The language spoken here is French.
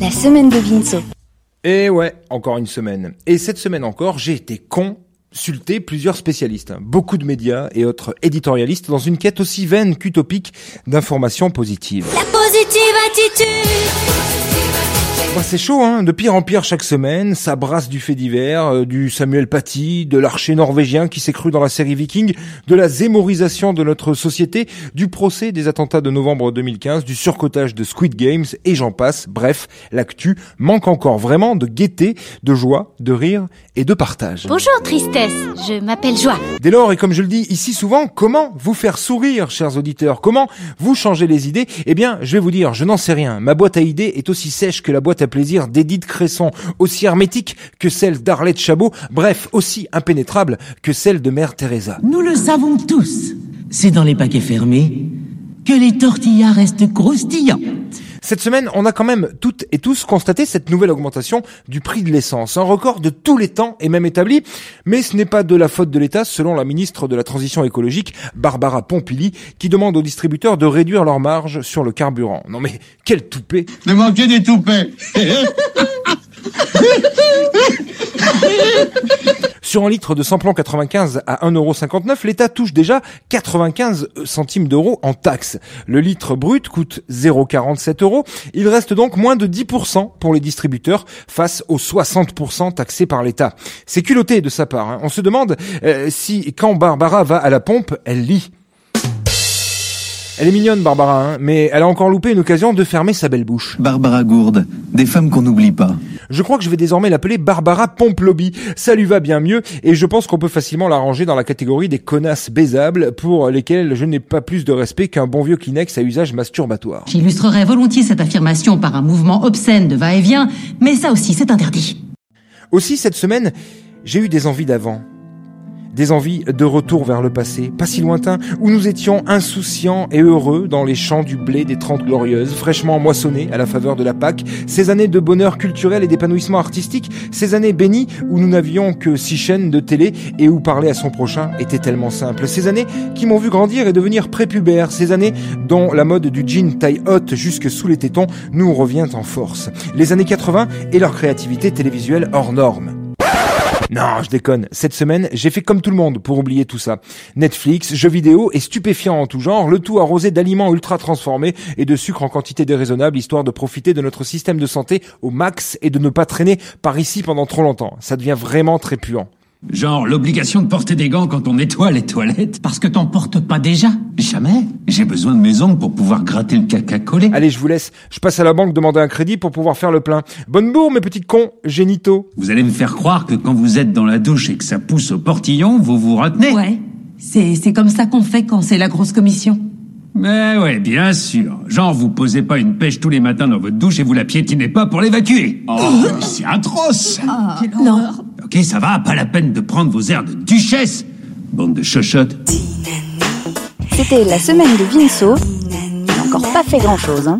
La semaine de Vinceau. Et ouais, encore une semaine. Et cette semaine encore, j'ai été consulté plusieurs spécialistes, beaucoup de médias et autres éditorialistes dans une quête aussi vaine qu'utopique d'informations positives. La positive attitude Bah, c'est chaud, hein, de pire en pire chaque semaine, ça brasse du fait divers, euh, du Samuel Paty, de l'archer norvégien qui s'est cru dans la série Viking, de la zémorisation de notre société, du procès des attentats de novembre 2015, du surcotage de Squid Games, et j'en passe. Bref, l'actu manque encore vraiment de gaieté, de joie, de rire et de partage. Bonjour tristesse, je m'appelle Joie. Dès lors, et comme je le dis ici souvent, comment vous faire sourire, chers auditeurs? Comment vous changer les idées? Eh bien, je vais vous dire, je n'en sais rien. Ma boîte à idées est aussi sèche que la boîte à plaisir d'Edith Cresson, aussi hermétique que celle d'Arlette Chabot, bref, aussi impénétrable que celle de Mère Teresa. Nous le savons tous. C'est dans les paquets fermés que les tortillas restent croustillantes. Cette semaine, on a quand même toutes et tous constaté cette nouvelle augmentation du prix de l'essence, un record de tous les temps est même établi, mais ce n'est pas de la faute de l'État selon la ministre de la Transition écologique, Barbara Pompili, qui demande aux distributeurs de réduire leur marge sur le carburant. Non mais, quel toupet De manquer des toupets. Sur un litre de samplon 95 à 1,59€, l'État touche déjà 95 centimes d'euros en taxes. Le litre brut coûte 0,47 euros. Il reste donc moins de 10% pour les distributeurs face aux 60% taxés par l'État. C'est culotté de sa part. hein. On se demande euh, si quand Barbara va à la pompe, elle lit. Elle est mignonne, Barbara, hein, mais elle a encore loupé une occasion de fermer sa belle bouche. Barbara Gourde, des femmes qu'on n'oublie pas. Je crois que je vais désormais l'appeler Barbara Pomplobi. Ça lui va bien mieux et je pense qu'on peut facilement la ranger dans la catégorie des connasses baisables pour lesquelles je n'ai pas plus de respect qu'un bon vieux Kleenex à usage masturbatoire. J'illustrerai volontiers cette affirmation par un mouvement obscène de va-et-vient, mais ça aussi c'est interdit. Aussi, cette semaine, j'ai eu des envies d'avant. Des envies de retour vers le passé, pas si lointain, où nous étions insouciants et heureux dans les champs du blé des Trente Glorieuses, fraîchement moissonnés à la faveur de la Pâque, ces années de bonheur culturel et d'épanouissement artistique, ces années bénies où nous n'avions que six chaînes de télé et où parler à son prochain était tellement simple, ces années qui m'ont vu grandir et devenir prépubère, ces années dont la mode du jean taille haute jusque sous les tétons nous revient en force, les années 80 et leur créativité télévisuelle hors norme. Non, je déconne. Cette semaine, j'ai fait comme tout le monde pour oublier tout ça. Netflix, jeux vidéo et stupéfiants en tout genre, le tout arrosé d'aliments ultra transformés et de sucre en quantité déraisonnable, histoire de profiter de notre système de santé au max et de ne pas traîner par ici pendant trop longtemps. Ça devient vraiment très puant. Genre l'obligation de porter des gants quand on nettoie les toilettes Parce que t'en portes pas déjà Jamais. J'ai besoin de mes ongles pour pouvoir gratter le caca collé. Allez, je vous laisse. Je passe à la banque demander un crédit pour pouvoir faire le plein. Bonne bourre, mes petits cons, génitaux. Vous allez me faire croire que quand vous êtes dans la douche et que ça pousse au portillon, vous vous retenez Ouais, c'est c'est comme ça qu'on fait quand c'est la grosse commission. Mais ouais, bien sûr. Genre, vous posez pas une pêche tous les matins dans votre douche et vous la piétinez pas pour l'évacuer. Oh, c'est atroce Non, Ok, ça va, pas la peine de prendre vos airs de duchesse Bande de chochottes. C'était la semaine de Vinceau. Il n'a encore pas fait grand chose, hein.